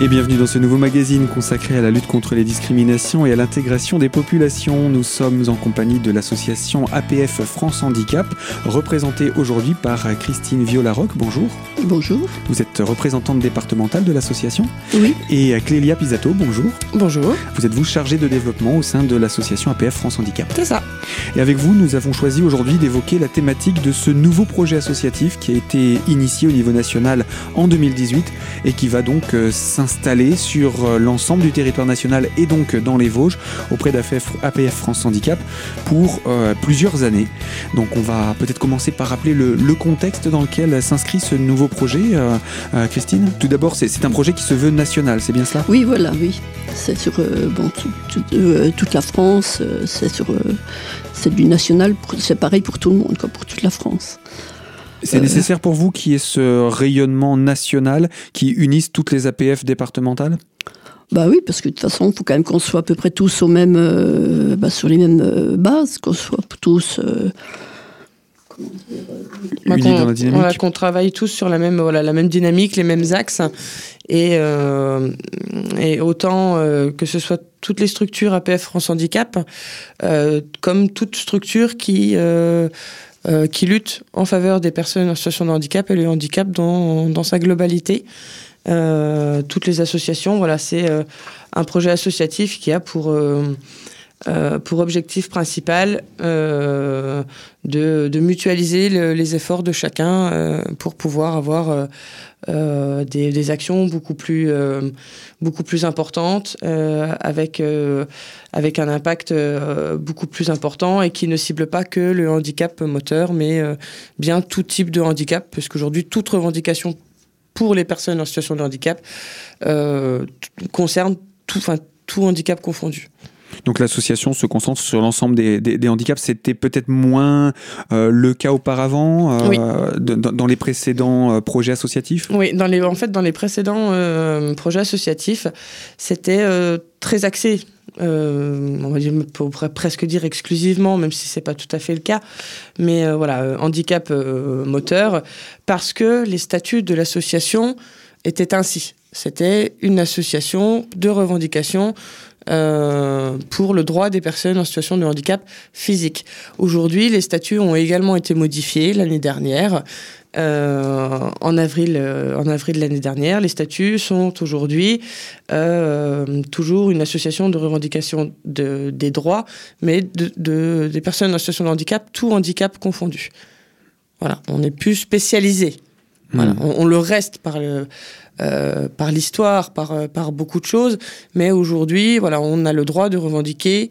Et bienvenue dans ce nouveau magazine consacré à la lutte contre les discriminations et à l'intégration des populations. Nous sommes en compagnie de l'association APF France Handicap, représentée aujourd'hui par Christine Violaroc. Bonjour. Bonjour. Vous êtes représentante départementale de l'association Oui. Et Clélia Pisato, bonjour. Bonjour. Vous êtes vous chargée de développement au sein de l'association APF France Handicap. C'est ça. Et avec vous, nous avons choisi aujourd'hui d'évoquer la thématique de ce nouveau projet associatif qui a été initié au niveau national en 2018 et qui va donc euh, s'installer sur euh, l'ensemble du territoire national et donc dans les Vosges auprès d'APF APF France Handicap pour euh, plusieurs années. Donc on va peut-être commencer par rappeler le, contexte dans lequel s'inscrit ce nouveau projet. euh, Christine, tout d'abord, c'est un projet qui se veut national, c'est bien cela? Oui, voilà, oui. C'est sur toute la France. c'est du national. C'est pareil pour tout le monde, quoi, pour toute la France. C'est nécessaire pour vous qu'il y ait ce rayonnement national qui unisse toutes les APF départementales? Bah oui, parce que de toute façon, il faut quand même qu'on soit à peu près tous au même, euh, bah, sur les mêmes euh, bases, qu'on soit tous. euh, Bah, Unis qu'on- dans la dynamique voilà, qu'on travaille tous sur la même, voilà, la même dynamique, les mêmes axes. Et, euh, et autant euh, que ce soit toutes les structures APF France Handicap, euh, comme toute structure qui, euh, qui lutte en faveur des personnes en situation de handicap et le handicap dans, dans sa globalité. Euh, toutes les associations, voilà, c'est euh, un projet associatif qui a pour, euh, pour objectif principal euh, de, mutualiser le- les efforts de chacun euh, pour pouvoir avoir des, actions beaucoup plus, beaucoup plus importantes, avec, avec un impact beaucoup plus important et qui ne cible pas que le handicap moteur, mais bien tout type de handicap, parce qu'aujourd'hui, toute revendication pour les personnes en situation de handicap concerne tout, tout handicap confondu. Donc l'association se concentre sur l'ensemble des, des- des handicaps. C'était peut-être moins euh, le cas auparavant euh, Oui. de- dans, les précédents euh, projets associatifs? Oui, dans les, en fait, dans les précédents projets associatifs, c'était très axé. euh, on va dire, on pourrait presque dire exclusivement, même si c'est pas tout à fait le cas, mais euh, voilà, euh, handicap moteur, parce que les statuts de l'association étaient ainsi. C'était une association de revendication euh, pour le droit des personnes en situation de handicap physique. Aujourd'hui, les statuts ont également été modifiés l'année dernière. Euh, en avril, euh, en avril de l'année dernière, les statuts sont aujourd'hui euh, toujours une association de revendication de, des droits, mais de, de- des personnes en situation de handicap, tout handicap confondu. Voilà, on n'est plus spécialisé. Voilà, Hmm. on, on le reste par le, euh, par l'histoire, par, euh, par beaucoup de choses, mais aujourd'hui, voilà, on a le droit de revendiquer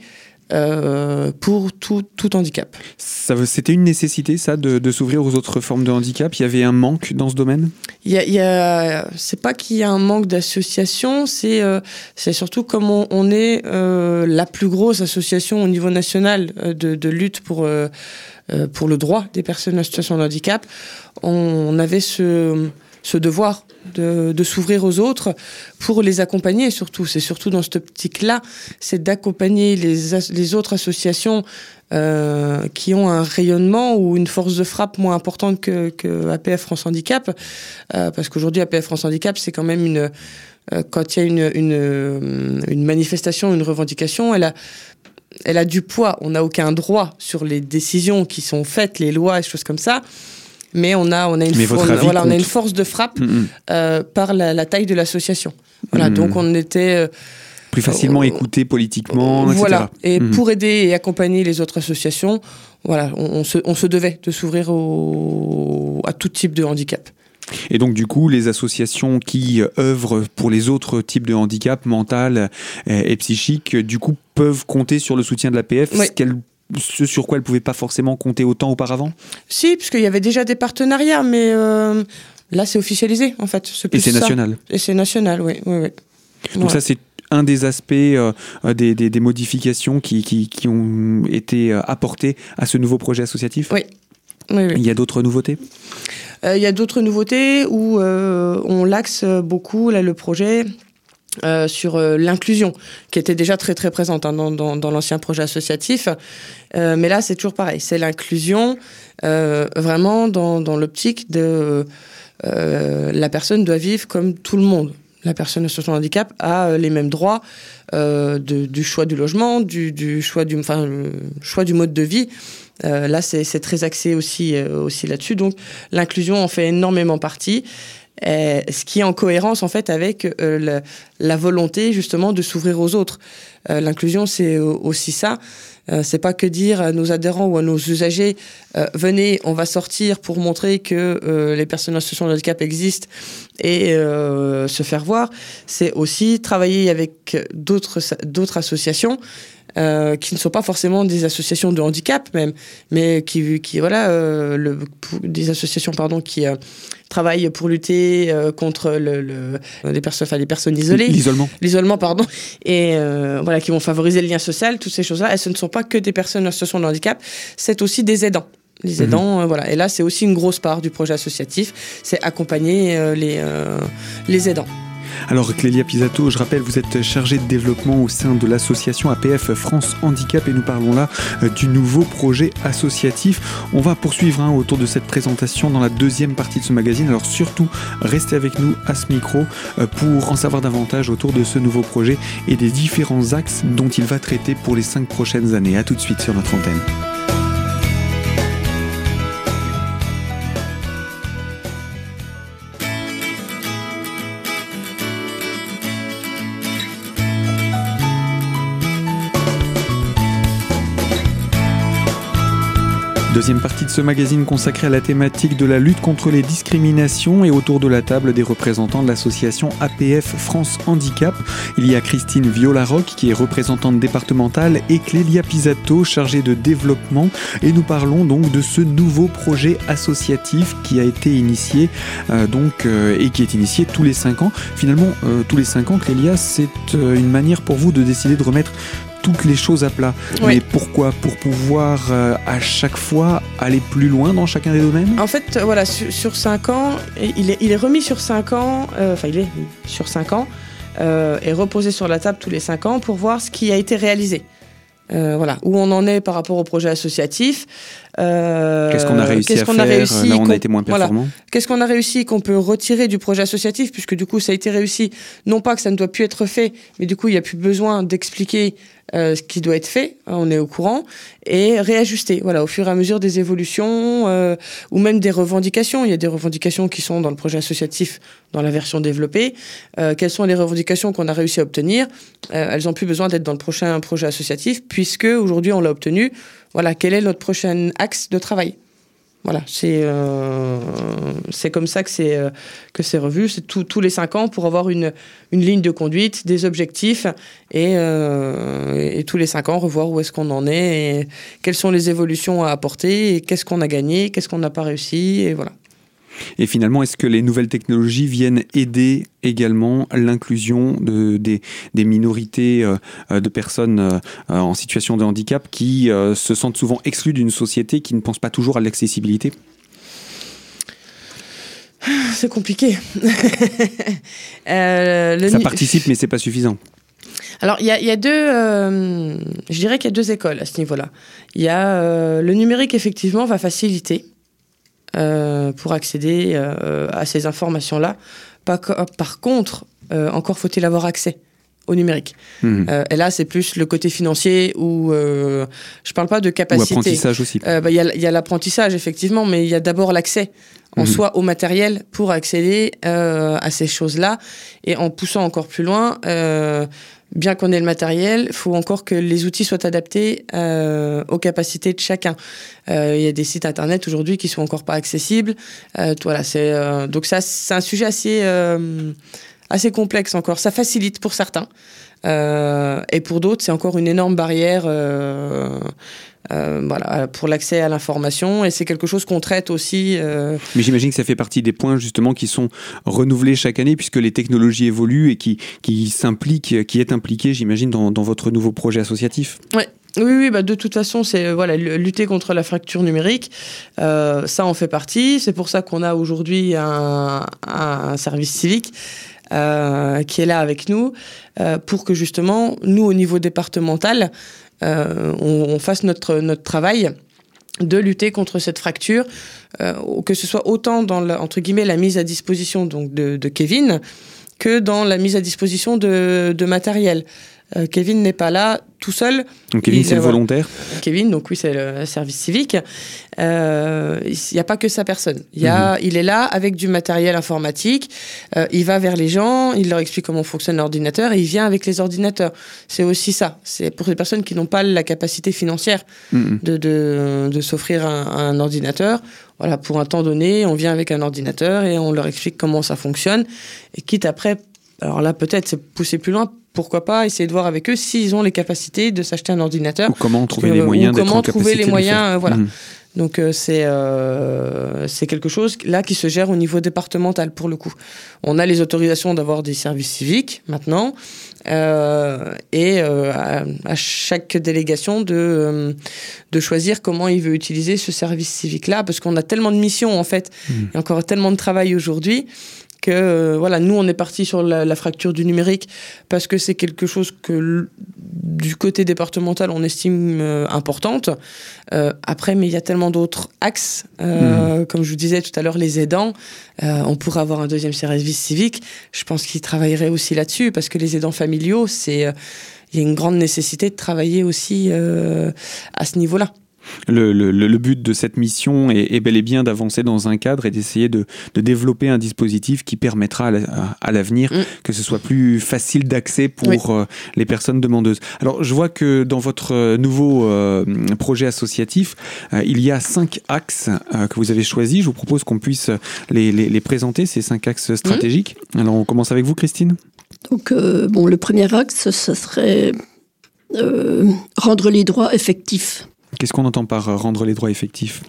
euh, pour tout, tout handicap. C'était une nécessité, ça, de, de s'ouvrir aux autres formes de handicap? Il y avait un manque dans ce domaine? Il y a, il y a- c'est pas qu'il y a un manque d'associations, c'est euh, c'est surtout comme on, on est euh, la plus grosse association au niveau national de, de lutte pour pour le droit des personnes en situation de handicap. On, on avait ce ce devoir de, s'ouvrir aux autres pour les accompagner surtout. C'est surtout dans cette optique-là, c'est d'accompagner les, autres associations euh, qui ont un rayonnement ou une force de frappe moins importante que, APF France Handicap. Euh, parce qu'aujourd'hui, APF France Handicap, c'est quand même une. euh, quand il y a une manifestation, une revendication, elle a, elle a du poids. On n'a aucun droit sur les décisions qui sont faites, les lois et choses comme ça. Mais on a, on a, une, on voilà, on a force de frappe euh, par la, la taille de l'association. Voilà, donc on était. euh, Plus facilement Oh. écouté politiquement, voilà. etc. Et pour aider et accompagner les autres associations, voilà, on, on se, on se devait de s'ouvrir à tout type de handicap. Et donc, du coup, les associations qui euh, œuvrent pour les autres types de handicap, mental euh, et psychique, euh, du coup, peuvent compter sur le soutien de l'APF, Oui. ce, qu'elles- ce sur quoi elles ne pouvaient pas forcément compter autant auparavant Si, puisqu'il y avait déjà des partenariats, mais euh, là c'est officialisé en fait. Et c'est national. Et c'est national, oui. oui, oui. Donc Ouais. ça, c'est un des aspects euh, des, des- des modifications qui, qui- qui ont été euh, apportées à ce nouveau projet associatif. Oui. Oui, oui. Il y a d'autres nouveautés Euh, Il y a d'autres nouveautés où euh, on l'axe beaucoup, là, le projet, euh, sur euh, l'inclusion, qui était déjà très très présente hein, dans, l'ancien projet associatif. Euh, mais là, c'est toujours pareil. C'est l'inclusion vraiment dans, l'optique de la personne doit vivre comme tout le monde. la personne en de handicap a les mêmes droits du choix du logement, du, choix du, choix du mode de vie. là, c'est très axé aussi là-dessus. Donc, l'inclusion en fait énormément partie. Ce qui est en cohérence en fait avec la, volonté justement de s'ouvrir aux autres. L'inclusion, c'est aussi ça. Euh, c'est pas que dire à nos adhérents ou à nos usagers euh, venez, on va sortir pour montrer que euh, les personnes en situation de handicap existent et se faire voir. C'est aussi travailler avec d'autres associations euh, qui ne sont pas forcément des associations de handicap même, mais qui, qui voilà, euh, le, des associations pardon qui euh, travaillent pour lutter contre le, le, les personnes, enfin les personnes isolées, l'isolement, l'isolement pardon, et voilà qui vont favoriser le lien social, toutes ces choses-là. Et ce ne sont pas que des personnes en situation de handicap, c'est aussi des aidants les mhm. aidants, voilà. Et là, c'est aussi une grosse part du projet associatif, c'est accompagner les, les aidants. Alors Clélia Pisato, je rappelle, vous êtes chargée de développement au sein de l'association APF France Handicap et nous parlons là euh, du nouveau projet associatif. On va poursuivre hein, autour de cette présentation dans la deuxième partie de ce magazine. Alors surtout, restez avec nous à ce micro euh, pour en savoir davantage autour de ce nouveau projet et des différents axes dont il va traiter pour les cinq prochaines années. A tout de suite sur notre antenne. Deuxième partie de ce magazine consacré à la thématique de la lutte contre les discriminations et autour de la table des représentants de l'association APF France Handicap. Il y a Christine Violaroc qui est représentante départementale et Clélia Pisato chargée de développement et nous parlons donc de ce nouveau projet associatif qui a été initié euh, donc euh, et qui est initié tous les cinq ans. Finalement, euh, tous les cinq ans, Clélia, c'est une manière pour vous de décider de remettre toutes les choses à plat. Mais pourquoi Pour pouvoir euh, à chaque fois aller plus loin dans chacun des domaines? En fait, voilà, sur, 5 ans, il est, il est remis sur 5 ans, euh, enfin il est sur 5 ans, euh, et reposé sur la table tous les 5 ans pour voir ce qui a été réalisé. voilà, où on en est par rapport au projet associatif. Qu'est-ce qu'on a réussi à faire a réussi, Là, on a été moins performant. Qu'est-ce qu'on a réussi qu'on peut retirer du projet associatif, puisque du coup, ça a été réussi. Non pas que ça ne doit plus être fait, mais du coup, il n'y a plus besoin d'expliquer euh, ce qui doit être fait, hein, on est au courant, et réajuster, voilà, au fur et à mesure des évolutions euh, ou même des revendications. Il y a des revendications qui sont dans le projet associatif, dans la version développée. Euh, quelles sont les revendications qu'on a réussi à obtenir? Elles n'ont plus besoin d'être dans le prochain projet associatif, puisque aujourd'hui on l'a obtenu. Voilà, quel est notre prochain axe de travail? Voilà, c'est euh, c'est comme ça que c'est euh, revu. C'est tous les cinq ans pour avoir une, une ligne de conduite, des objectifs et, euh, et tous les cinq ans revoir où est-ce qu'on en est quelles sont les évolutions à apporter et qu'est-ce qu'on a gagné, qu'est-ce qu'on n'a pas réussi et voilà. Et finalement, est-ce que les nouvelles technologies viennent aider également l'inclusion de, des, minorités euh, euh, de personnes euh, en situation de handicap qui se sentent souvent exclues d'une société qui ne pense pas toujours à l'accessibilité? C'est compliqué. Ça participe, mais c'est pas suffisant. Alors, il y, y a, deux, je dirais qu'il y a deux écoles à ce niveau-là. Il y a le numérique, effectivement, va faciliter pour accéder euh, à ces informations-là. Par, par contre, euh, encore faut-il avoir accès au numérique. Mhm. et là, c'est plus le côté financier où euh, je parle pas de capacité. Ou apprentissage aussi. Il bah, y a, l'apprentissage, effectivement, mais il y a d'abord l'accès en mhm. soi au matériel pour accéder à ces choses-là. Et en poussant encore plus loin, bien qu'on ait le matériel, il faut encore que les outils soient adaptés euh, aux capacités de chacun. Euh, il y a des sites internet aujourd'hui qui sont encore pas accessibles. Euh, voilà, c'est donc ça, c'est un sujet assez assez complexe encore. Ça facilite pour certains. et pour d'autres, c'est encore une énorme barrière euh, voilà, pour l'accès à l'information. Et c'est quelque chose qu'on traite aussi. Euh, Mais j'imagine que ça fait partie des points justement qui sont renouvelés chaque année puisque les technologies évoluent et qui, qui s'impliquent, qui est impliqué, j'imagine, dans, dans, votre nouveau projet associatif. Ouais. Oui, oui, bah de toute façon, c'est voilà lutter contre la fracture numérique. Euh, ça en fait partie. C'est pour ça qu'on a aujourd'hui un, un, service civique euh, qui est là avec nous euh, pour que justement nous, au niveau départemental, euh, on, fasse notre, notre travail de lutter contre cette fracture, que ce soit autant dans la, entre guillemets la mise à disposition donc de, Kevin que dans la mise à disposition de matériel. Euh, Kevin n'est pas là tout seul. Donc Kevin, c'est le voilà. volontaire. Kevin, donc oui, c'est le service civique. Euh, Il n'y a pas que sa personne. Il, y a, il est là avec du matériel informatique. Euh, il va vers les gens, il leur explique comment fonctionne l'ordinateur et il vient avec les ordinateurs. C'est aussi ça. C'est pour les personnes qui n'ont pas la capacité financière Mhm. de, de, de s'offrir un, un ordinateur. Voilà, pour un temps donné, on vient avec un ordinateur et on leur explique comment ça fonctionne. Et quitte après, alors là peut-être c'est pousser plus loin, pourquoi pas essayer de voir avec eux s'ils ont les capacités de s'acheter un ordinateur. Ou comment trouver que- les moyens d'être comment en trouver les moyens, euh, voilà. Mhm. Donc euh, c'est euh, c'est quelque chose là qui se gère au niveau départemental pour le coup. On a les autorisations d'avoir des services civiques maintenant euh, et euh, à, à chaque délégation de euh, de choisir comment il veut utiliser ce service civique là parce qu'on a tellement de missions en fait, il y a encore tellement de travail aujourd'hui que euh, voilà, nous on est parti sur la, la fracture du numérique parce que c'est quelque chose que du côté départemental on estime euh, importante. Euh, après, mais il y a tellement d'autres axes, euh, comme je vous disais tout à l'heure, les aidants. on pourrait avoir un deuxième service civique. Je pense qu'ils travailleraient aussi là-dessus parce que les aidants familiaux, c'est il y a une grande nécessité de travailler aussi à ce niveau-là. Le, le- le- le but de cette mission est, est bel et bien d'avancer dans un cadre et d'essayer de, de développer un dispositif qui permettra à la- à- à l'avenir Mm. que ce soit plus facile d'accès pour Oui. euh, les personnes demandeuses. Alors, je vois que dans votre euh, nouveau euh, projet associatif, euh, il y a cinq axes euh, que vous avez choisis. Je vous propose qu'on puisse les, les- les présenter, ces cinq axes stratégiques. Alors, on commence avec vous, Christine. Donc, euh, bon, le premier axe, ça serait euh, rendre les droits effectifs. Qu'est-ce qu'on entend par euh, rendre les droits effectifs?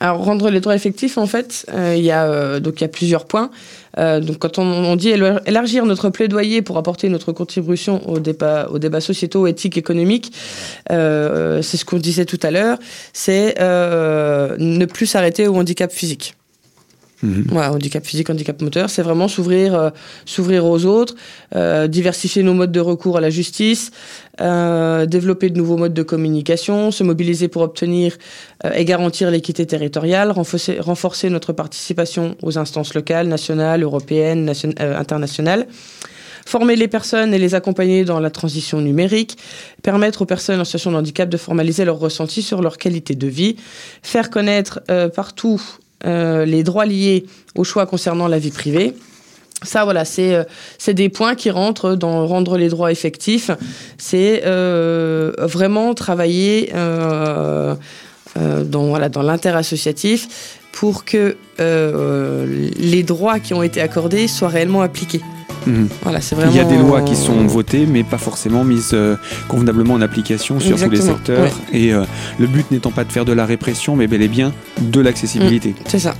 Alors rendre les droits effectifs, en fait, euh, il y a euh, y a plusieurs points. Donc quand on, dit élargir notre plaidoyer pour apporter notre contribution au débat, au débat sociétaux, éthiques, économiques, c'est ce qu'on disait tout à l'heure, c'est ne plus s'arrêter au handicap physique. Mhm. Handicap physique, handicap moteur, c'est vraiment s'ouvrir, euh, s'ouvrir aux autres, euh, diversifier nos modes de recours à la justice, euh, développer de nouveaux modes de communication, se mobiliser pour obtenir et garantir l'équité territoriale, renforcer, renforcer notre participation aux instances locales, nationales, européennes, nation- internationales. Former les personnes et les accompagner dans la transition numérique, permettre aux personnes en situation de handicap de formaliser leurs ressentis sur leur qualité de vie, faire connaître partout euh, les droits liés aux choix concernant la vie privée. Ça, voilà, c'est euh, c'est des points qui rentrent dans rendre les droits effectifs. C'est euh, vraiment travailler dans, voilà, dans l'interassociatif pour que les droits qui ont été accordés soient réellement appliqués. Mhm. Voilà, c'est vraiment. Il y a des lois qui sont votées, mais pas forcément mises euh, convenablement en application sur tous les secteurs. Et euh, le but n'étant pas de faire de la répression, mais bel et bien de l'accessibilité C'est ça.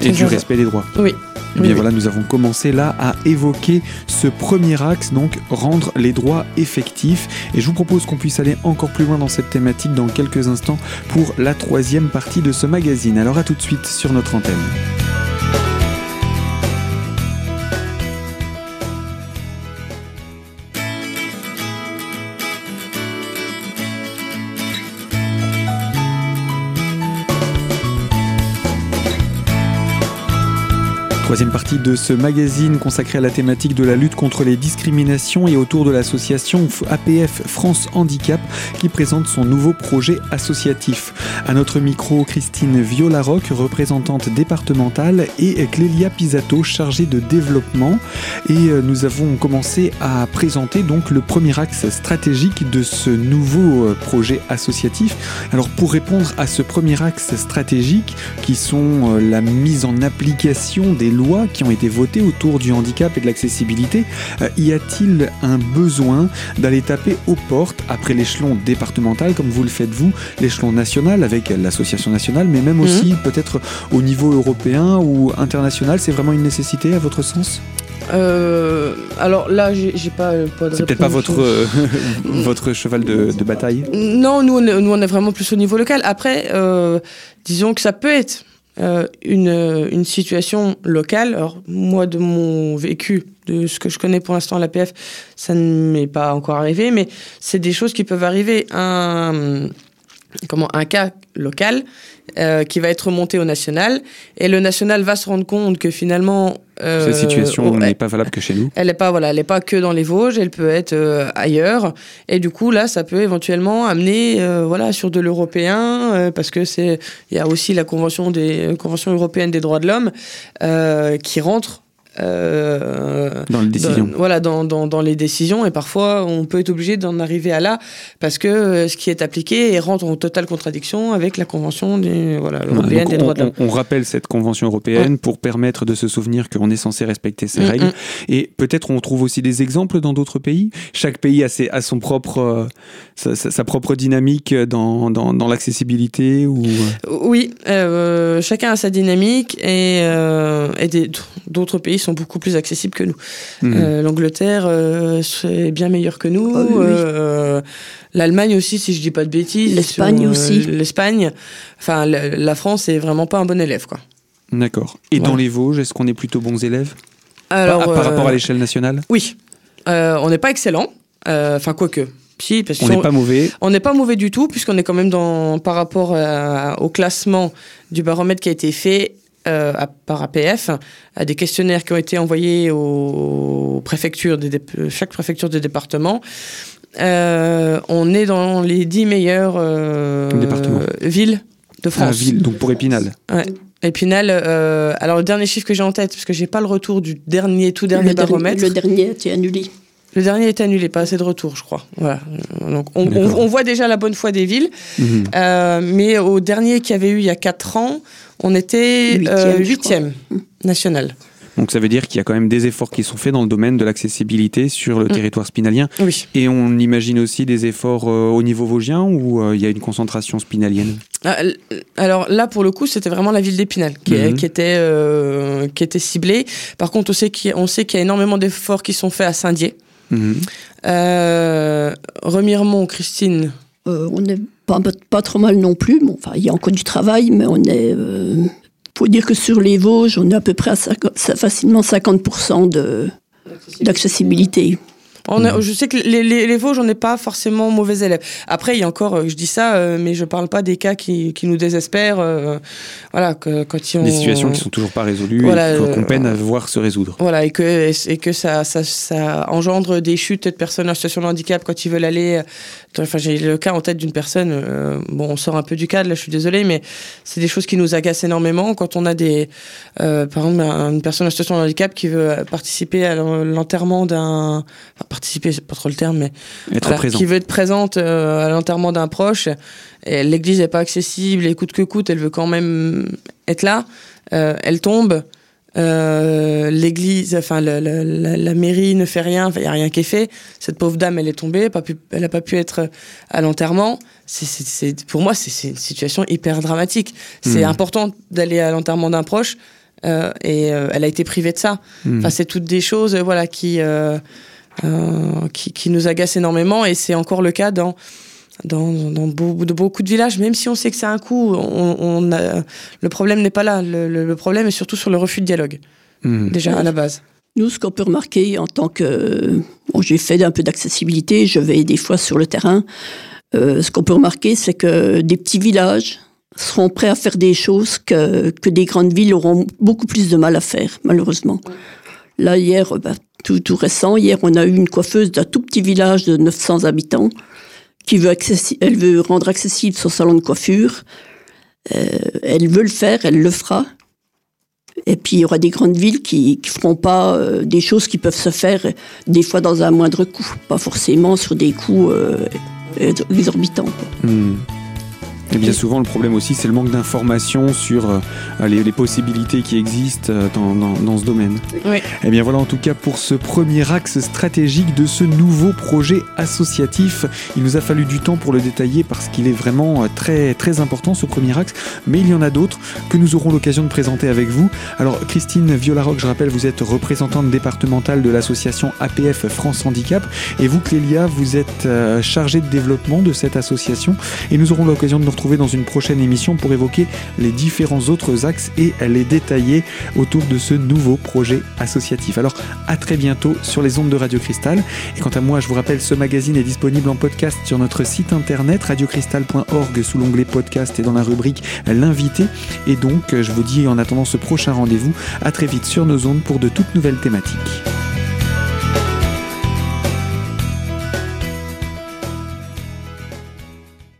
et du ça. respect des droits. Oui. Eh bien Oui, voilà, nous avons commencé là à évoquer ce premier axe, donc rendre les droits effectifs. Et je vous propose qu'on puisse aller encore plus loin dans cette thématique dans quelques instants pour la troisième partie de ce magazine. Alors à tout de suite sur notre antenne. Troisième partie de ce magazine consacré à la thématique de la lutte contre les discriminations et autour de l'association APF France Handicap qui présente son nouveau projet associatif. À notre micro, Christine Violaroc, représentante départementale, et Clélia Pisato, chargée de développement. Et euh, nous avons commencé à présenter donc le premier axe stratégique de ce nouveau euh, projet associatif. Alors pour répondre à ce premier axe stratégique, qui sont euh, la mise en application des lois qui ont été votées autour du handicap et de l'accessibilité, euh, y a-t-il un besoin d'aller taper aux portes après l'échelon départemental, comme vous le faites vous, l'échelon national avec l'association nationale, mais même aussi peut-être au niveau européen ou international C'est vraiment une nécessité à votre sens? Euh, alors là, j'ai pas, euh, pas de C'est peut-être pas votre, euh, votre cheval de, de bataille? Non, nous on, est, nous on est vraiment plus au niveau local. Après, euh, disons que ça peut être euh, une, une situation locale. Alors moi, de mon vécu, de ce que je connais pour l'instant à l'APF, ça ne m'est pas encore arrivé, mais c'est des choses qui peuvent arriver. Un, comment, un cas local, euh, qui va être remonté au national. Et le national va se rendre compte que finalement. Euh, Cette situation n'est pas valable que chez nous. Elle n'est pas, voilà, elle pas que dans les Vosges, elle peut être euh, ailleurs. Et du coup, là, ça peut éventuellement amener voilà, sur de l'européen, parce que c'est il y a aussi la Convention, des, Convention européenne des droits de l'homme qui rentre euh, dans les décisions. Dans, voilà, dans, dans, dans, les décisions. Et parfois, on peut être obligé d'en arriver à là parce que euh, ce qui est appliqué rentre en totale contradiction avec la Convention des, voilà, européenne Donc des on, droits de l'homme. On, rappelle cette Convention européenne ouais. pour permettre de se souvenir qu'on est censé respecter ces mm règles. Et peut-être on trouve aussi des exemples dans d'autres pays. Chaque pays a, ses, a son propre, euh, sa, propre dynamique dans, dans, dans l'accessibilité ou... Oui, euh, chacun a sa dynamique et, et d'autres pays sont beaucoup plus accessibles que nous. Mmh. Euh, L'Angleterre, euh, c'est bien meilleur que nous. Ah oui, oui. L'Allemagne aussi, si je dis pas de bêtises. L'Espagne aussi. L'Espagne. Enfin, la, la, France est vraiment pas un bon élève, quoi. D'accord. Et voilà. dans les Vosges, est-ce qu'on est plutôt bons élèves? Alors, par, par rapport à l'échelle nationale? Oui. on n'est pas excellent. Enfin, quoique. Si, parce on n'est pas mauvais. On n'est pas mauvais du tout, puisqu'on est quand même dans, par rapport à, au classement du baromètre qui a été fait euh, à, par APF, à des questionnaires qui ont été envoyés aux préfectures, des, chaque préfecture des départements. Euh, on est dans les dix meilleures euh, villes de France. Ah, ville, donc pour Épinal. Ouais. Épinal, euh, alors le dernier chiffre que j'ai en tête, parce que j'ai pas le retour du dernier, tout dernier le baromètre. Le dernier a été annulé. Le dernier est annulé, pas assez de retour, je crois. Voilà. Donc on, on, on, voit déjà la bonne foi des villes, mmh. euh, mais au dernier qu'il y avait eu il y a 4 ans, on était huitième euh, national. Donc ça veut dire qu'il y a quand même des efforts qui sont faits dans le domaine de l'accessibilité sur le mmh. territoire spinalien. Oui. Et on imagine aussi des efforts euh, au niveau vosgien où euh, il y a une concentration spinalienne? Alors là, pour le coup, c'était vraiment la ville d'Épinal qui, mmh. qui, était, euh, qui était ciblée. Par contre, on sait qu'il y, qu y, a énormément d'efforts qui sont faits à Saint-Dié. Mmh. Remiremont, Christine On n'est pas, pas, trop mal non plus. Bon, enfin, il y a encore du travail, mais on est faut dire que sur les Vosges, on est à peu près à 50, facilement 50% d'accessibilité. On a, je sais que les, les, les Vosges, on n'est pas forcément mauvais élèves. Après, il y a encore, euh, je dis ça, euh, mais je parle pas des cas qui, qui nous désespèrent. Euh, voilà, que, quand ils ont... Des situations qui sont toujours pas résolues voilà, et qu'on peine à voir se résoudre. Voilà, et que, et que ça, ça, ça engendre des chutes de personnes en situation de handicap quand ils veulent aller. Enfin, j'ai le cas en tête d'une personne, euh, bon, on sort un peu du cadre, là, je suis désolée, mais c'est des choses qui nous agacent énormément quand on a des, euh, par exemple, une personne en situation de handicap qui veut participer à l'enterrement d'un, enfin, participer, c'est pas trop le terme, mais être voilà, qui veut être présente euh, à l'enterrement d'un proche. L'église n'est pas accessible, et coûte que coûte, elle veut quand même être là. Euh, elle tombe. Euh, l'église, enfin la, la, la, la, mairie ne fait rien, il n'y a rien qui est fait. Cette pauvre dame, elle est tombée, pas pu, elle n'a pas pu être à l'enterrement. C'est, pour moi, c'est, une situation hyper dramatique. C'est mmh. important d'aller à l'enterrement d'un proche euh, et euh, elle a été privée de ça. Mmh. Enfin, c'est toutes des choses, voilà, qui, qui, qui nous agacent énormément et c'est encore le cas dans dans, dans beaucoup, de beaucoup de villages, même si on sait que c'est un coût, on, on a, le problème n'est pas là. Le, le, le, problème est surtout sur le refus de dialogue, mmh. déjà à la base. Nous, ce qu'on peut remarquer en tant que... Bon, j'ai fait un peu d'accessibilité, je vais des fois sur le terrain. Euh, ce qu'on peut remarquer, c'est que des petits villages seront prêts à faire des choses que, que des grandes villes auront beaucoup plus de mal à faire, malheureusement. Là, hier, bah, tout, tout récent, hier, on a eu une coiffeuse d'un tout petit village de 900 habitants qui veut, elle veut rendre accessible son salon de coiffure. Euh, elle veut le faire, elle le fera. Et puis il y aura des grandes villes qui ne feront pas euh, des choses qui peuvent se faire des fois dans un moindre coût, pas forcément sur des coûts euh, exorbitants. Mmh. Et bien souvent, le problème aussi, c'est le manque d'informations sur euh, les, les, possibilités qui existent euh, dans, dans, dans ce domaine. Oui. Et eh bien voilà en tout cas pour ce premier axe stratégique de ce nouveau projet associatif. Il nous a fallu du temps pour le détailler parce qu'il est vraiment euh, très, très important ce premier axe, mais il y en a d'autres que nous aurons l'occasion de présenter avec vous. Alors Christine Violaroc, je rappelle, vous êtes représentante départementale de l'association APF France Handicap et vous Clélia, vous êtes chargée de développement de cette association et nous aurons l'occasion de nous dans une prochaine émission pour évoquer les différents autres axes et les détailler autour de ce nouveau projet associatif. Alors à très bientôt sur les ondes de Radio Cristal. Et quant à moi, je vous rappelle, ce magazine est disponible en podcast sur notre site internet radiocristal.org sous l'onglet podcast et dans la rubrique l'invité. Et donc, je vous dis en attendant ce prochain rendez-vous, à très vite sur nos ondes pour de toutes nouvelles thématiques.